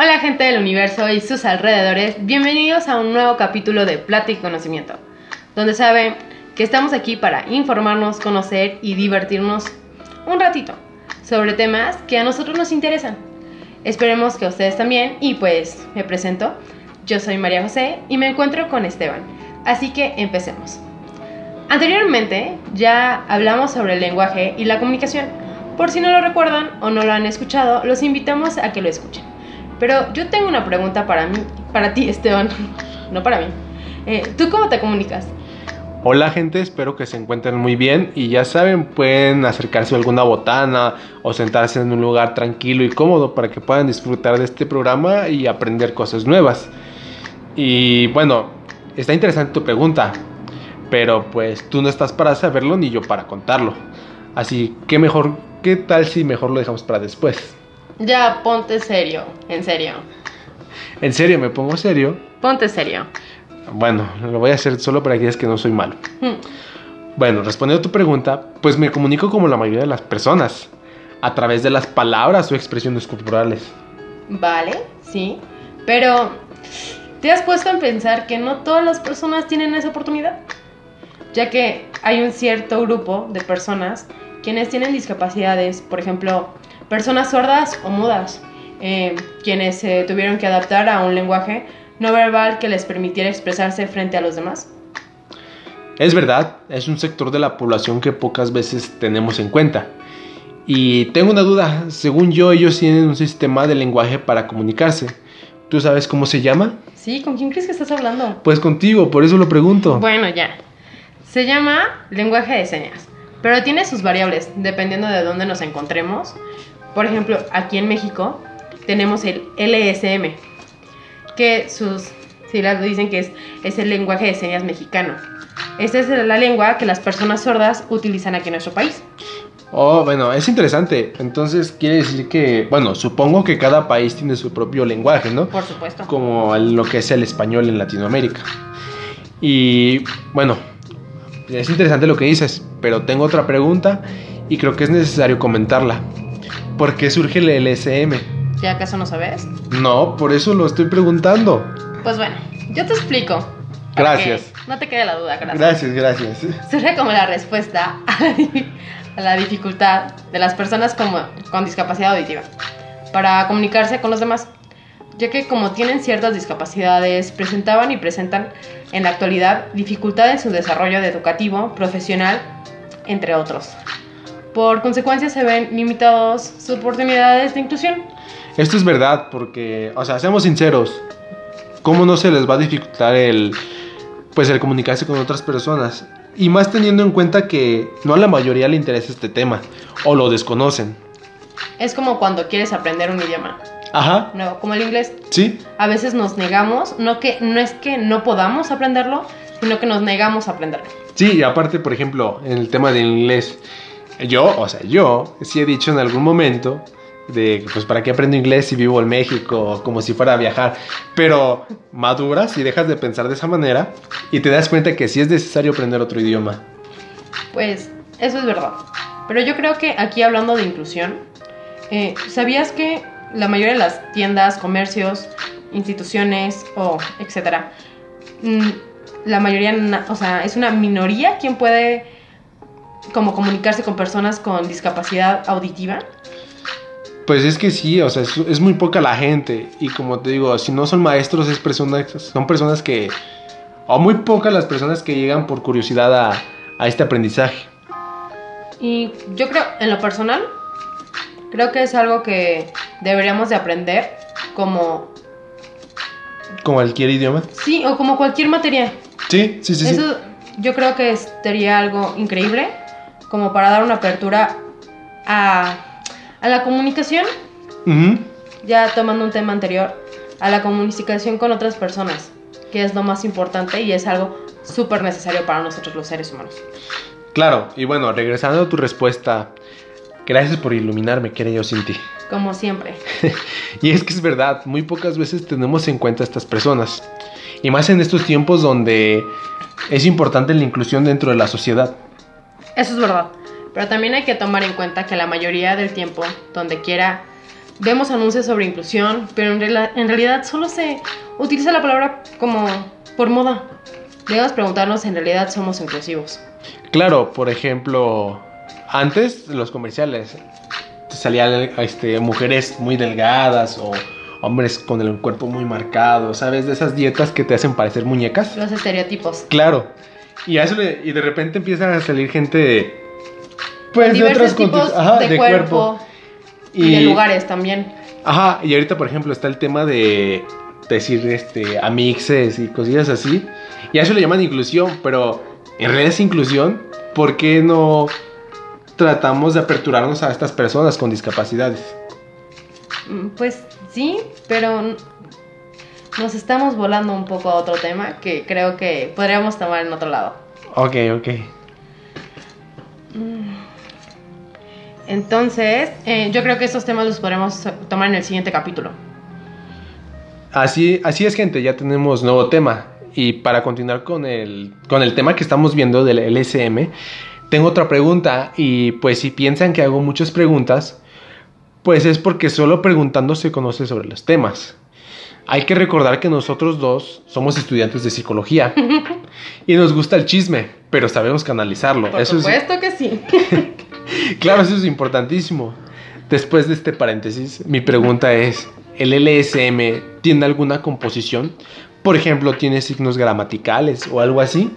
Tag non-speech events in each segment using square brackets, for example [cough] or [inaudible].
Hola gente del universo y sus alrededores, bienvenidos a un nuevo capítulo de Plática y Conocimiento, donde saben que estamos aquí para informarnos, conocer y divertirnos un ratito sobre temas que a nosotros nos interesan. Esperemos que a ustedes también y pues me presento, yo soy María José y me encuentro con Esteban, así que empecemos. Anteriormente ya hablamos sobre el lenguaje y la comunicación. Por si no lo recuerdan o no lo han escuchado, los invitamos a que lo escuchen. Pero yo tengo una pregunta para mí, para ti, Esteban, [laughs] no para mí. Eh, ¿Tú cómo te comunicas? Hola gente, espero que se encuentren muy bien y ya saben, pueden acercarse a alguna botana o sentarse en un lugar tranquilo y cómodo para que puedan disfrutar de este programa y aprender cosas nuevas. Y bueno, está interesante tu pregunta, pero pues tú no estás para saberlo ni yo para contarlo. Así que mejor, ¿qué tal si mejor lo dejamos para después? Ya, ponte serio, en serio. ¿En serio? ¿Me pongo serio? Ponte serio. Bueno, lo voy a hacer solo para que digas que no soy malo. Hmm. Bueno, respondiendo a tu pregunta, pues me comunico como la mayoría de las personas, a través de las palabras o expresiones corporales. Vale, sí. Pero, ¿te has puesto a pensar que no todas las personas tienen esa oportunidad? Ya que hay un cierto grupo de personas quienes tienen discapacidades, por ejemplo, personas sordas o mudas, eh, quienes se tuvieron que adaptar a un lenguaje no verbal que les permitiera expresarse frente a los demás. Es verdad, es un sector de la población que pocas veces tenemos en cuenta. Y tengo una duda, según yo ellos tienen un sistema de lenguaje para comunicarse. ¿Tú sabes cómo se llama? Sí, ¿con quién crees que estás hablando? Pues contigo, por eso lo pregunto. Bueno, ya. Se llama lenguaje de señas, pero tiene sus variables dependiendo de dónde nos encontremos. Por ejemplo, aquí en México tenemos el LSM, que sus siglas dicen que es, es el lenguaje de señas mexicano. Esta es la lengua que las personas sordas utilizan aquí en nuestro país. Oh, bueno, es interesante. Entonces quiere decir que, bueno, supongo que cada país tiene su propio lenguaje, ¿no? Por supuesto. Como lo que es el español en Latinoamérica. Y bueno, es interesante lo que dices, pero tengo otra pregunta y creo que es necesario comentarla. ¿Por qué surge el LSM? ¿Ya acaso no sabes? No, por eso lo estoy preguntando. Pues bueno, yo te explico. Gracias. No te quede la duda, gracias. Gracias, gracias. Surge como la respuesta a la, di- a la dificultad de las personas como- con discapacidad auditiva para comunicarse con los demás, ya que como tienen ciertas discapacidades, presentaban y presentan en la actualidad dificultad en su desarrollo educativo, profesional, entre otros. Por consecuencia se ven limitados sus oportunidades de inclusión. Esto es verdad porque, o sea, seamos sinceros, ¿cómo no se les va a dificultar el, pues, el comunicarse con otras personas? Y más teniendo en cuenta que no a la mayoría le interesa este tema o lo desconocen. Es como cuando quieres aprender un idioma, Ajá, nuevo, como el inglés. sí, A veces nos negamos, no, que, no es que no podamos aprenderlo, sino que nos negamos a aprenderlo. sí, y aparte, por ejemplo, en el tema del inglés, yo, o sea, yo sí he dicho en algún momento de, pues, ¿para qué aprendo inglés si vivo en México? Como si fuera a viajar. Pero maduras y dejas de pensar de esa manera y te das cuenta que sí es necesario aprender otro idioma. Pues eso es verdad. Pero yo creo que aquí hablando de inclusión, eh, ¿sabías que la mayoría de las tiendas, comercios, instituciones o etcétera, mm, la mayoría, o sea, es una minoría quien puede como comunicarse con personas con discapacidad auditiva? Pues es que sí, o sea, es, es muy poca la gente. Y como te digo, si no son maestros, es personas, son personas que. O muy pocas las personas que llegan por curiosidad a, a este aprendizaje. Y yo creo, en lo personal, creo que es algo que deberíamos de aprender como, Como cualquier idioma. sí, o como cualquier materia. Sí, sí, sí. sí. Eso yo creo que sería algo increíble, como para dar una apertura a, a la comunicación, ya tomando un tema anterior, a la comunicación con otras personas, que es lo más importante y es algo súper necesario para nosotros los seres humanos. Claro, y bueno, regresando a tu respuesta. Gracias por iluminarme, que era yo sin ti. Como siempre. [laughs] Y es que es verdad, muy pocas veces tenemos en cuenta a estas personas. Y más en estos tiempos donde es importante la inclusión dentro de la sociedad. Eso es verdad. Pero también hay que tomar en cuenta que la mayoría del tiempo, donde quiera vemos anuncios sobre inclusión, pero en, en realidad solo se utiliza la palabra como por moda. Debemos preguntarnos si en realidad somos inclusivos. Claro, por ejemplo, antes los comerciales salían este, mujeres muy delgadas o hombres con el cuerpo muy marcado, ¿sabes? De esas dietas que te hacen parecer muñecas. Los estereotipos. Claro. Y, a eso le- y de repente empiezan a salir gente de... Pues de otros tipos ajá, de, cuerpo, y, de lugares también. Ajá, y ahorita, por ejemplo, está el tema de decir este amixes y cosillas así. Y a eso le llaman inclusión, pero en realidad es inclusión. ¿Por qué no tratamos de aperturarnos a estas personas con discapacidades? Mm, Pues sí, pero nos estamos volando un poco a otro tema que creo que podríamos tomar en otro lado. Ok, ok. Entonces, eh, yo creo que estos temas los podremos tomar en el siguiente capítulo. Así, así es, gente, ya tenemos nuevo tema. Y para continuar con el, con el tema que estamos viendo del LSM, tengo otra pregunta. Y pues si piensan que hago muchas preguntas, pues es porque solo preguntando se conoce sobre los temas. Hay que recordar que nosotros dos somos estudiantes de psicología [laughs] y nos gusta el chisme, pero sabemos canalizarlo. Por Eso es, supuesto que sí. [laughs] Claro, eso es importantísimo. Después de este paréntesis, mi pregunta es, ¿el LSM tiene alguna composición? Por ejemplo, ¿tiene signos gramaticales o algo así?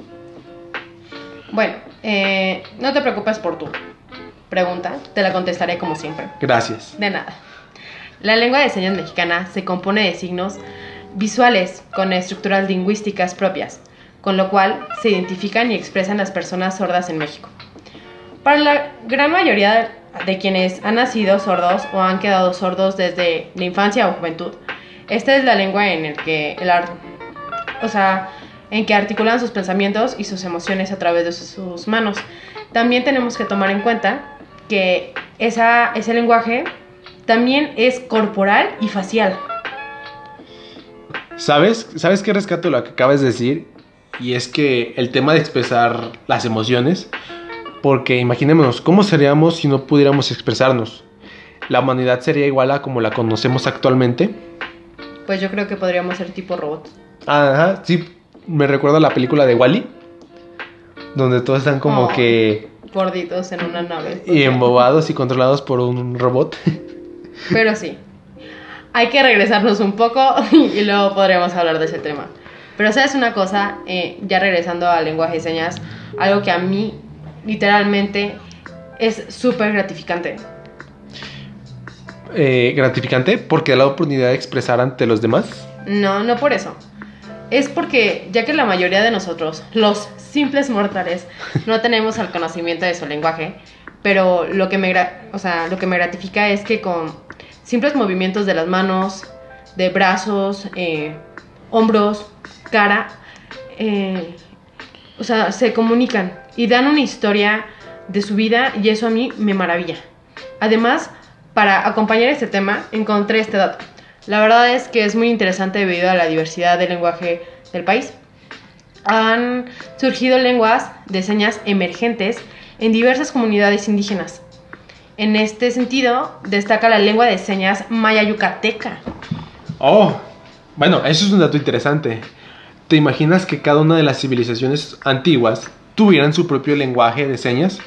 bueno, eh, no te preocupes por tu pregunta, te la contestaré como siempre. Gracias. De nada. La lengua de señas mexicana se compone de signos visuales con estructuras lingüísticas propias, con lo cual se identifican y expresan las personas sordas en México. Para la gran mayoría de quienes han nacido sordos o han quedado sordos desde la infancia o juventud, esta es la lengua en el que el ar- o sea, en que articulan sus pensamientos y sus emociones a través de sus manos. También tenemos que tomar en cuenta que esa, ese lenguaje también es corporal y facial. ¿Sabes? ¿Sabes qué rescato lo que acabas de decir? Y es que el tema de expresar las emociones, porque imaginémonos, ¿cómo seríamos si no pudiéramos expresarnos? ¿La humanidad sería igual a como la conocemos actualmente? Pues yo creo que podríamos ser tipo robot. Ajá, sí, me recuerda a la película de Wally, donde todos están como Oh. que Gorditos en una nave. y embobados y controlados por un robot. [laughs] Pero sí. Hay que regresarnos un poco [laughs] y luego podremos hablar de ese tema. Pero sabes una cosa, Eh, ya regresando al lenguaje de señas, algo que a mí literalmente es súper gratificante. Eh, gratificante porque da la oportunidad de expresar ante los demás. No, no por eso. Es porque ya que la mayoría de nosotros, los simples mortales, no tenemos el conocimiento de su lenguaje, pero lo que me, o sea, lo que me gratifica es que con simples movimientos de las manos, de brazos, eh, hombros, cara, eh, o sea, se comunican y dan una historia de su vida y eso a mí me maravilla. Además, para acompañar este tema, encontré este dato. La verdad es que es muy interesante debido a la diversidad del lenguaje del país. Han surgido lenguas de señas emergentes en diversas comunidades indígenas. En este sentido, destaca la lengua de señas maya yucateca. Oh, bueno, eso es un dato interesante. ¿Te imaginas que cada una de las civilizaciones antiguas tuvieran su propio lenguaje de señas?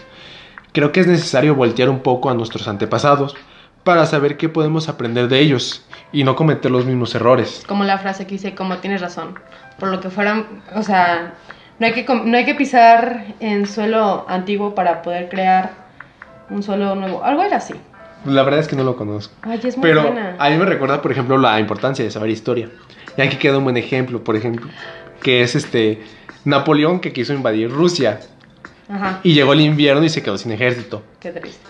Creo que es necesario voltear un poco a nuestros antepasados para saber qué podemos aprender de ellos y no cometer los mismos errores. Como la frase que dice, como tienes razón. Por lo que fueran, o sea, no hay que, no hay que pisar en suelo antiguo para poder crear un suelo nuevo. Algo era así. La verdad es que no lo conozco. Ay, es muy Pero buena. a mí me recuerda, por ejemplo, la importancia de saber historia. Y aquí queda un buen ejemplo, por ejemplo, que es este Napoleón que quiso invadir Rusia Ajá, y llegó el invierno y se quedó sin ejército. qué triste.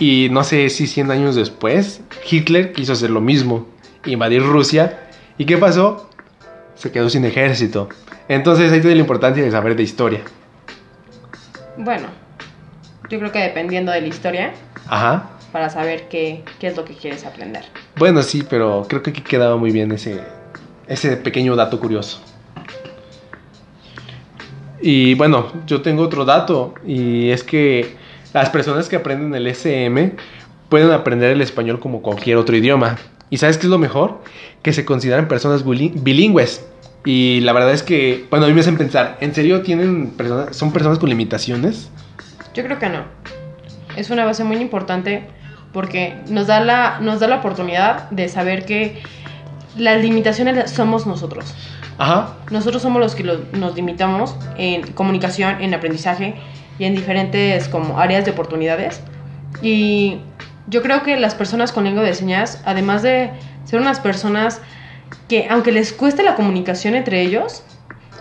Y no sé si 100 años después, Hitler quiso hacer lo mismo, invadir Rusia. ¿Y qué pasó? Se quedó sin ejército. Entonces ahí tiene la importancia de saber de historia. Bueno, yo creo que dependiendo de la historia, Ajá. para saber qué, qué es lo que quieres aprender. Bueno, sí, pero creo que aquí quedaba muy bien ese, ese pequeño dato curioso. Y bueno, yo tengo otro dato, y es que las personas que aprenden el SM, pueden aprender el español como cualquier otro idioma. ¿Y sabes qué es lo mejor? Que se consideran personas bili- bilingües. Y la verdad es que, bueno, a mí me hacen pensar, ¿en serio tienen personas, son personas con limitaciones? Yo creo que no. Es una base muy importante porque nos da la, nos da la oportunidad de saber que las limitaciones somos nosotros. Ajá. Nosotros somos los que lo- nos limitamos en comunicación, en aprendizaje y en diferentes como áreas de oportunidades. Y yo creo que las personas con lengua de señas, además de ser unas personas que aunque les cueste la comunicación entre ellos,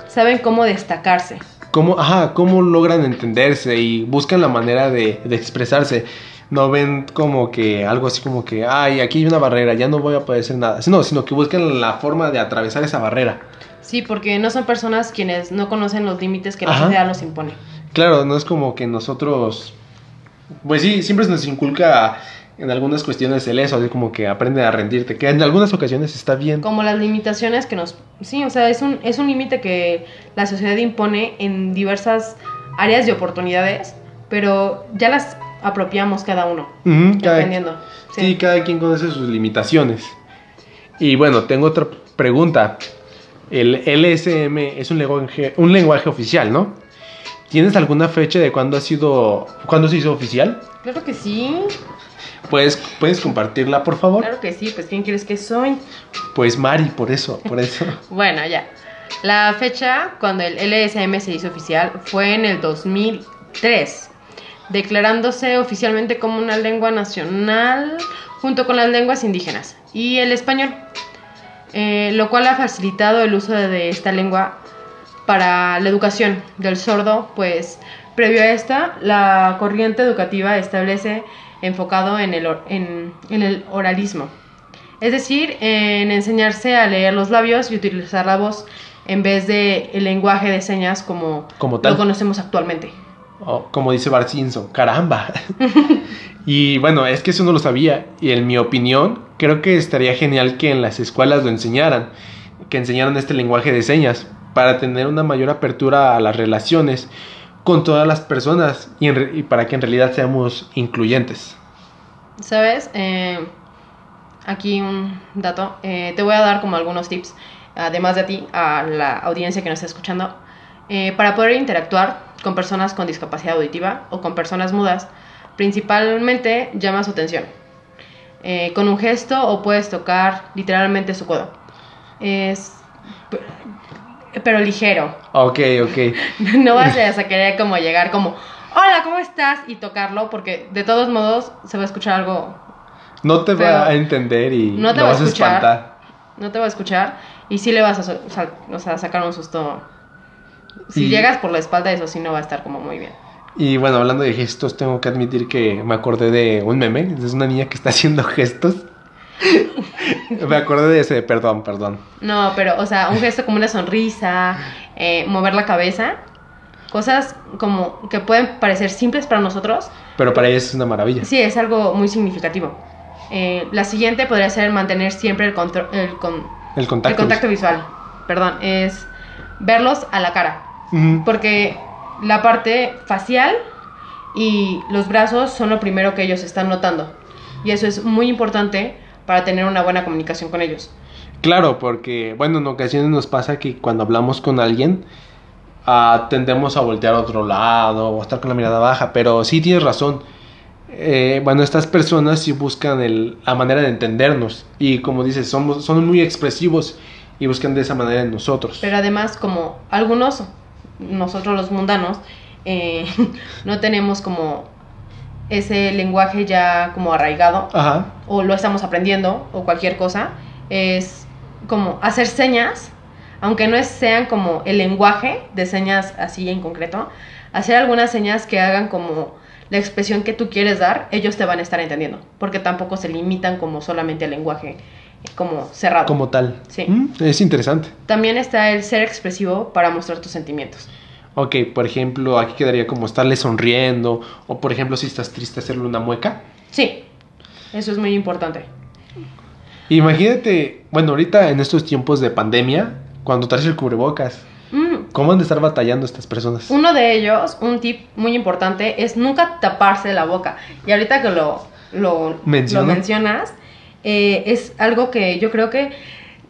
saben cómo destacarse. ¿Cómo, ajá, cómo logran entenderse y buscan la manera de, de expresarse? No ven como que algo así como que, ay, aquí hay una barrera, ya no voy a poder hacer nada. No, sino que buscan la forma de atravesar esa barrera. Sí, porque no son personas quienes no conocen los límites que la sociedad nos impone. Claro, no es como que nosotros, pues sí, siempre se nos inculca en algunas cuestiones el eso, así como que aprende a rendirte, que en algunas ocasiones está bien. Como las limitaciones que nos... Sí, o sea, es un, es un límite que la sociedad impone en diversas áreas de oportunidades, pero ya las apropiamos cada uno, Ujú, cada- dependiendo. Sí. cada quien conoce sus limitaciones. Y bueno, tengo otra pregunta. El LSM es un lenguaje, un lenguaje oficial, ¿no? ¿Tienes alguna fecha de cuándo ha sido, cuándo se hizo oficial? Claro que sí, ¿Puedes, ¿Puedes compartirla, por favor? claro que sí, pues ¿quién quieres que soy? Pues Mari, por eso, por eso. [laughs] Bueno, ya. La fecha cuando el LSM se hizo oficial fue en el 2003, declarándose oficialmente como una lengua nacional junto con las lenguas indígenas y el español, eh, lo cual ha facilitado el uso de esta lengua para la educación del sordo, pues previo a esta, la corriente educativa establece enfocado en el, or- en- en el oralismo. Es decir, en enseñarse a leer los labios y utilizar la voz en vez de el lenguaje de señas como, Como tal. lo conocemos actualmente. Oh, como dice Bart Simpson, caramba. [laughs] y bueno, es que eso no lo sabía. Y en mi opinión, creo que estaría genial que en las escuelas lo enseñaran. Que enseñaran este lenguaje de señas. Para tener una mayor apertura a las relaciones con todas las personas. Y, para que en realidad seamos incluyentes. ¿Sabes? Eh, aquí un dato. Eh, te voy a dar como algunos tips, además de ti, a la audiencia que nos está escuchando, eh, para poder interactuar con personas con discapacidad auditiva o con personas mudas. Principalmente llama su atención. Con un gesto o puedes tocar literalmente su codo. Es... Pero ligero. Ok, ok. [laughs] No vas a querer como llegar como, hola, ¿cómo estás? Y tocarlo, porque de todos modos se va a escuchar algo, No te va a entender y No te lo va a vas a escuchar. espantar. no te va a escuchar y sí le vas a, o sea, sacar un susto. Si Y- llegas por la espalda, eso sí no va a estar como muy bien. Y bueno, hablando de gestos, tengo que admitir que me acordé de un meme. Es una niña que está haciendo [laughs] gestos. [laughs] me acordé de ese, perdón, perdón. No, pero, o sea, un gesto como una sonrisa, eh, mover la cabeza, cosas como que pueden parecer simples para nosotros, Pero para ella es una maravilla. sí es algo muy significativo. Eh, la siguiente podría ser mantener siempre el, contro- el, con- El contacto. el contacto visual. Perdón, es verlos a la cara. Porque la parte facial y los brazos son lo primero que ellos están notando. Y eso es muy importante para tener una buena comunicación con ellos. Claro, porque, bueno, en ocasiones nos pasa que cuando hablamos con alguien, ah, tendemos a voltear a otro lado o a estar con la mirada baja, pero sí tienes razón. Eh, bueno, estas personas sí buscan el- la manera de entendernos y como dices, somos, son muy expresivos y buscan de esa manera en nosotros. Pero además, como algunos, nosotros los mundanos, eh, [laughs] no tenemos como ese lenguaje ya como arraigado, Ajá. O lo estamos aprendiendo, o cualquier cosa, es como hacer señas, aunque no sean como el lenguaje de señas así en concreto, hacer algunas señas que hagan como la expresión que tú quieres dar, ellos te van a estar entendiendo, porque tampoco se limitan como solamente al lenguaje como cerrado. Como tal. Sí. Mm, es interesante. También está el ser expresivo para mostrar tus sentimientos. Ok, por ejemplo, aquí quedaría como estarle sonriendo, o por ejemplo, si estás triste, hacerle una mueca. Sí, eso es muy importante. Imagínate, bueno, ahorita en estos tiempos de pandemia, cuando traes el cubrebocas, Mm, ¿cómo han de estar batallando estas personas? Uno de ellos, un tip muy importante, es nunca taparse la boca. Y ahorita que lo, lo, lo mencionas, eh, es algo que yo creo que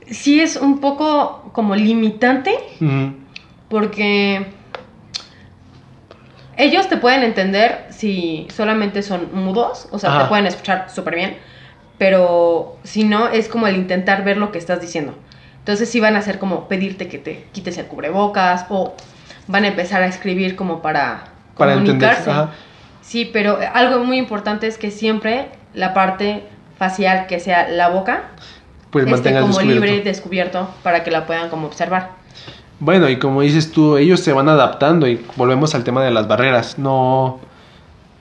sí es un poco como limitante porque ellos te pueden entender si solamente son mudos, o sea, Ajá. te pueden escuchar súper bien, pero si no, es como el intentar ver lo que estás diciendo. Entonces sí van a hacer como pedirte que te quites el cubrebocas o van a empezar a escribir como para, comunicarse. Ajá. Sí, pero algo muy importante es que siempre la parte facial, que sea la boca, Pues esté como descubierto. libre, descubierto, para que la puedan como observar. Bueno, y como dices tú, ellos se van adaptando y volvemos al tema de las barreras. No,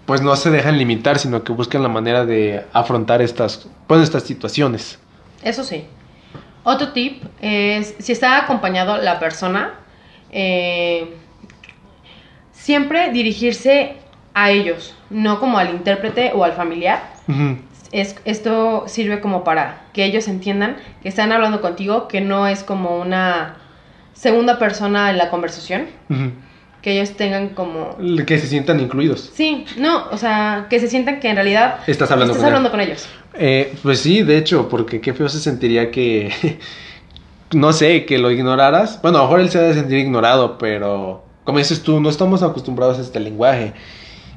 pues no se dejan limitar, sino que buscan la manera de afrontar estas, pues, estas situaciones. Eso sí. Otro tip es, si está acompañado la persona, eh, siempre dirigirse a ellos, no como al intérprete o al familiar. Es, esto sirve como para que ellos entiendan que están hablando contigo, que no es como una segunda persona en la conversación, que ellos tengan como... Que se sientan incluidos. Sí, no, o sea, que se sientan que en realidad Estás hablando estás con él. hablando con ellos. Eh, pues sí, de hecho, porque qué feo se sentiría que, [laughs] no sé, que lo ignoraras. Bueno, a lo mejor él se ha de sentir ignorado, pero como dices tú, no estamos acostumbrados a este lenguaje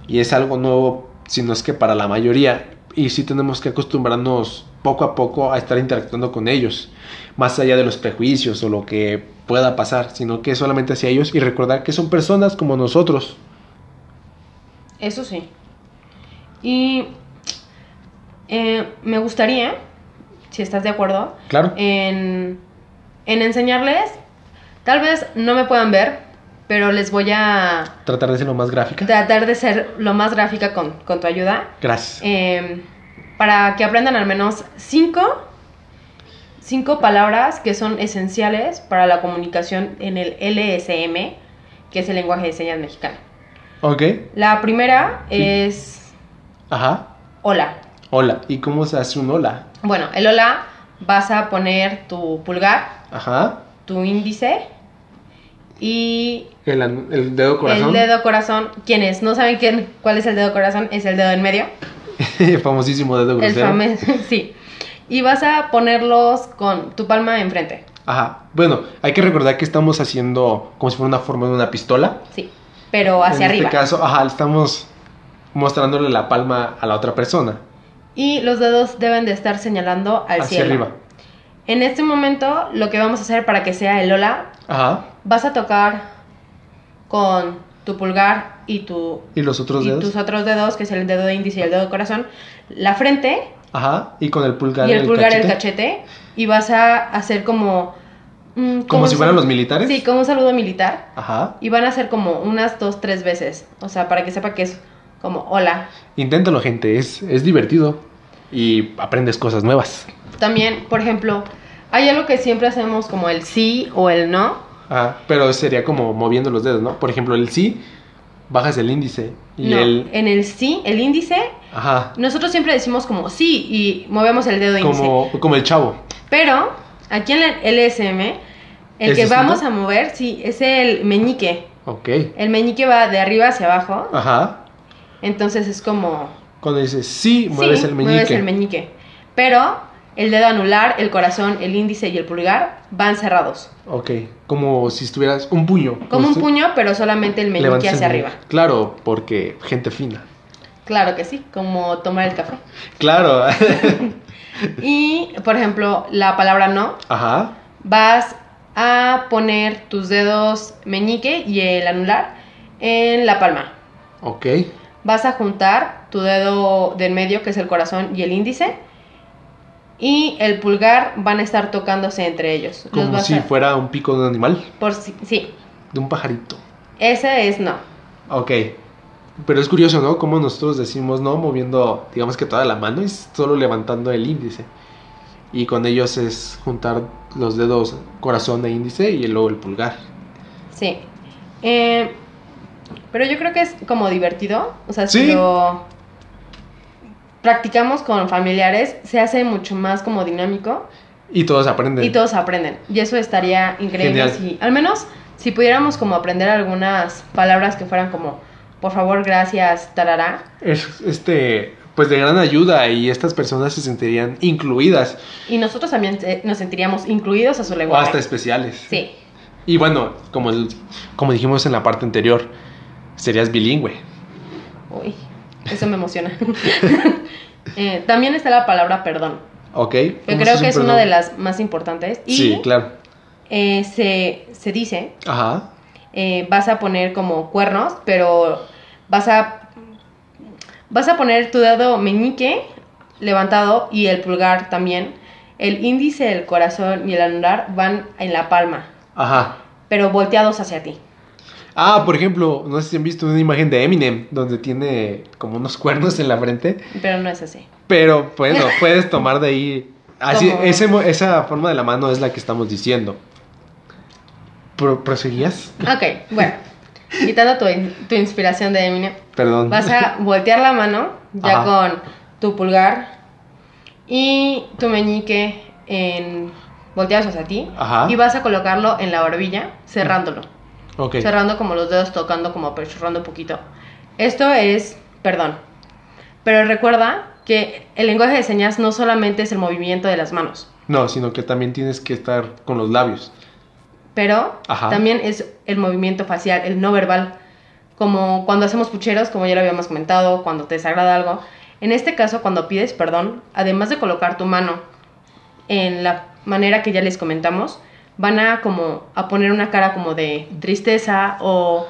y es algo nuevo, si no es que para la mayoría. Y sí tenemos que acostumbrarnos poco a poco a estar interactuando con ellos, más allá de los prejuicios o lo que pueda pasar, sino que solamente hacia ellos y recordar que son personas como nosotros. Eso sí. Y eh, me gustaría, si estás de acuerdo, Claro. en, en enseñarles, tal vez no me puedan ver, pero les voy a Tratar de ser lo más gráfica. tratar de ser lo más gráfica con, con tu ayuda, Gracias. eh, para que aprendan al menos cinco, cinco palabras que son esenciales para la comunicación en el LSM, que es el lenguaje de señas mexicano. Ok. La primera es Ajá. hola. Hola. ¿Y cómo se hace un hola? Bueno, el hola vas a poner tu pulgar, Ajá. tu índice y El, el dedo corazón. el dedo corazón. Quienes no saben quién, cuál es el dedo corazón, es el dedo en medio. [laughs] famosísimo dedo El grosero. [laughs] sí. Y vas a ponerlos con tu palma enfrente. Ajá. Bueno, hay que recordar que estamos haciendo como si fuera una forma de una pistola. Sí. Pero hacia en arriba. este caso, ajá, estamos mostrándole la palma a la otra persona. Y los dedos deben de estar señalando al hacia cielo. arriba. En este momento, lo que vamos a hacer para que sea el hola, Ajá. Vas a tocar con tu pulgar y tu ¿Y los otros y dedos? tus otros dedos, que es el dedo índice y el dedo corazón, la frente Ajá. Y con el pulgar y el pulgar cachete. el cachete y vas a hacer como mm, Como si fueran los militares. Sí, como un saludo militar Ajá. y van a hacer como unas dos tres veces, o sea, para que sepa que es como hola. Inténtalo, gente. Es, es divertido. Y aprendes cosas nuevas. También, por ejemplo, hay algo que siempre hacemos como el sí o el no. Ajá. Pero sería como moviendo los dedos, ¿no? Por ejemplo, el sí, bajas el índice. Y no, el. en el sí, el índice, Ajá. nosotros siempre decimos como sí y movemos el dedo índice. Como, como el chavo. Pero aquí en el LSM, el ¿Es que vamos a mover, sí, es el meñique. Ok. El meñique va de arriba hacia abajo. Ajá. Entonces es como. Cuando dices sí, mueves sí, el meñique. mueves el meñique. Pero el dedo anular, el corazón, el índice y el pulgar van cerrados. Ok. Como si estuvieras un puño. Como un puño, pero solamente el meñique hacia arriba. Claro, porque gente fina. Claro que sí, como tomar el café. Claro. [laughs] Y, por ejemplo, la palabra no, Ajá. vas a poner tus dedos meñique y el anular en la palma. Ok. Vas a juntar tu dedo del medio, que es el corazón, y el índice. Y el pulgar van a estar tocándose entre ellos. Los Como si a- fuera un pico de un animal. por si- sí, De un pajarito. ese es no. Ok. Pero es curioso, ¿no? Como nosotros decimos no moviendo, digamos que toda la mano y solo levantando el índice. Y con ellos es juntar los dedos corazón e índice y luego el pulgar. Sí. Eh, pero yo creo que es como divertido. O sea, si Sí. lo practicamos con familiares, se hace mucho más como dinámico Y todos aprenden. y todos aprenden. Y eso estaría increíble Genial. si, al menos, si pudiéramos como aprender algunas palabras que fueran como, por favor, gracias, tarará. Es, este, pues de gran ayuda y estas personas se sentirían incluidas Y nosotros también eh, nos sentiríamos incluidos a su o lenguaje. hasta especiales. Sí. Y bueno, como, el- como dijimos en la parte anterior, serías bilingüe. Uy, eso me emociona. [laughs] Eh, también está la palabra perdón. ¿Ok? Que ¿Cómo creo que es una de las más importantes. Y Sí, claro. eh, se, se dice, Ajá. eh, vas a poner como cuernos, pero vas a, vas a poner tu dedo meñique levantado y el pulgar también. El índice, el corazón y el anular van en la palma, Ajá. pero volteados hacia ti. Ah, por ejemplo, no sé si han visto una imagen de Eminem donde tiene como unos cuernos en la frente. Pero no es así. Pero bueno, [laughs] puedes tomar de ahí. Así, ese esa forma de la mano es la que estamos diciendo. Pro- ¿Proseguías? Ok, bueno. Quitando tu, tu inspiración de Eminem, Perdón. vas a voltear la mano ya Ajá. con tu pulgar y tu meñique en volteados hacia ti Ajá. y vas a colocarlo en la barbilla cerrándolo. Ok. Cerrando como los dedos, tocando como apachurrando un poquito. Esto es perdón. Pero recuerda que el lenguaje de señas no solamente es el movimiento de las manos, No, sino que también tienes que estar con los labios. pero Ajá. también es el movimiento facial, el no verbal. Como cuando hacemos pucheros, como ya lo habíamos comentado, cuando te desagrada algo. En este caso, cuando pides perdón, además de colocar tu mano en la manera que ya les comentamos, van a como a poner una cara como de tristeza o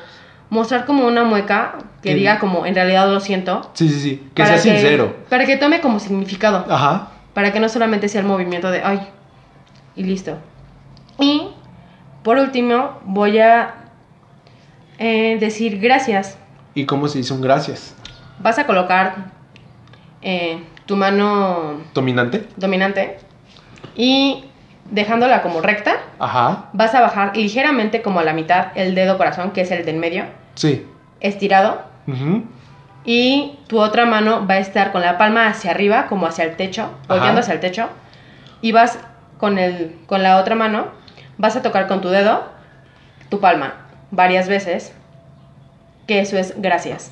mostrar como una mueca que diga como en realidad lo siento. Sí, sí, sí. Que sea sincero. Para que tome como significado. Ajá. Para que no solamente sea el movimiento de ay y listo. Y por último voy a eh, decir gracias. ¿Y cómo se dice un gracias? Vas a colocar eh, tu mano ¿Dominante? dominante y dejándola como recta, Ajá. vas a bajar ligeramente como a la mitad el dedo corazón, que es el del medio, Sí. estirado. Y tu otra mano va a estar con la palma hacia arriba, como hacia el techo, volteando hacia el techo. Y vas con, el, con la otra mano, vas a tocar con tu dedo tu palma varias veces. Que eso es gracias.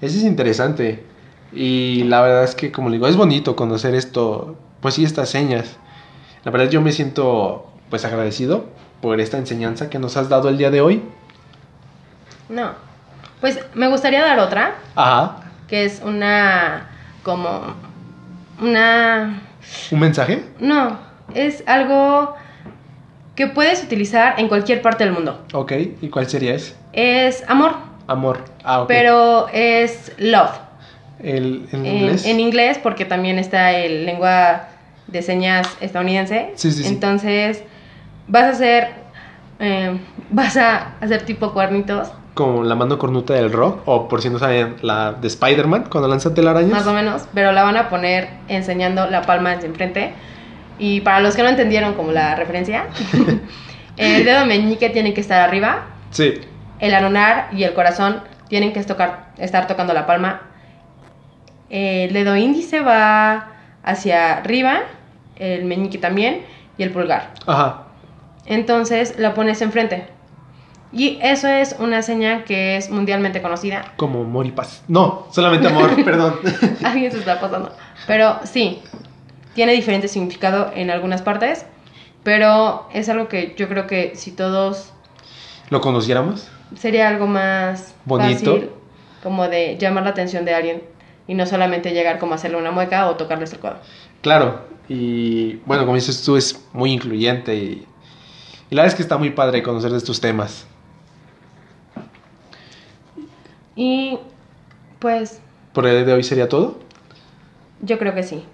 Eso es interesante. Y la verdad es que, como le digo, es bonito conocer esto, pues sí, estas señas. La verdad yo me siento, pues, agradecido por esta enseñanza que nos has dado el día de hoy. No. Pues me gustaría dar otra, Ajá. que es una. como. una. ¿Un mensaje? No, es algo que puedes utilizar en cualquier parte del mundo. Ok. ¿Y cuál sería ese? Es amor, Amor. Ah, ok. pero es love. ¿El, ¿En En, inglés? en inglés, porque también está el lengua de señas estadounidense. Sí, sí, sí. Entonces, vas a hacer. eh, vas a hacer tipo cuernitos, Como la mano cornuta del rock, o por si no saben, la de Spider-Man, cuando lanza telarañas. más o menos, pero la van a poner enseñando la palma hacia enfrente. Y para los que no entendieron como la referencia, [laughs] el dedo meñique tiene que estar arriba, Sí. el anular y el corazón tienen que tocar, estar tocando la palma. El dedo índice va hacia arriba, el meñique también y el pulgar. Ajá. Entonces la pones enfrente. Y eso es una seña que es mundialmente conocida. Como amor y paz. No, solamente amor, [laughs] perdón. Alguien se está pasando. Pero sí, tiene diferente significado en algunas partes. Pero es algo que yo creo que si todos ¿Lo conociéramos? sería algo más Bonito. fácil, como de llamar la atención de alguien y no solamente llegar como a hacerle una mueca o tocarles el codo. Claro, y bueno, como dices tú, es muy incluyente y, y la verdad es que está muy padre conocer de estos temas. Y pues Por el de hoy sería todo. yo creo que sí.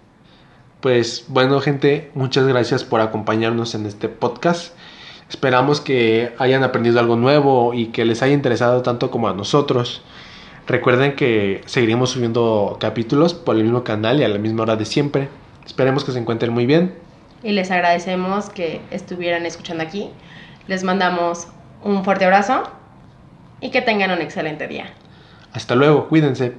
Pues bueno, gente, muchas gracias por acompañarnos en este podcast. Esperamos que hayan aprendido algo nuevo y que les haya interesado tanto como a nosotros. Recuerden que seguiremos subiendo capítulos por el mismo canal y a la misma hora de siempre. Esperemos que se encuentren muy bien. Y les agradecemos que estuvieran escuchando aquí. Les mandamos un fuerte abrazo y que tengan un excelente día. Hasta luego, cuídense.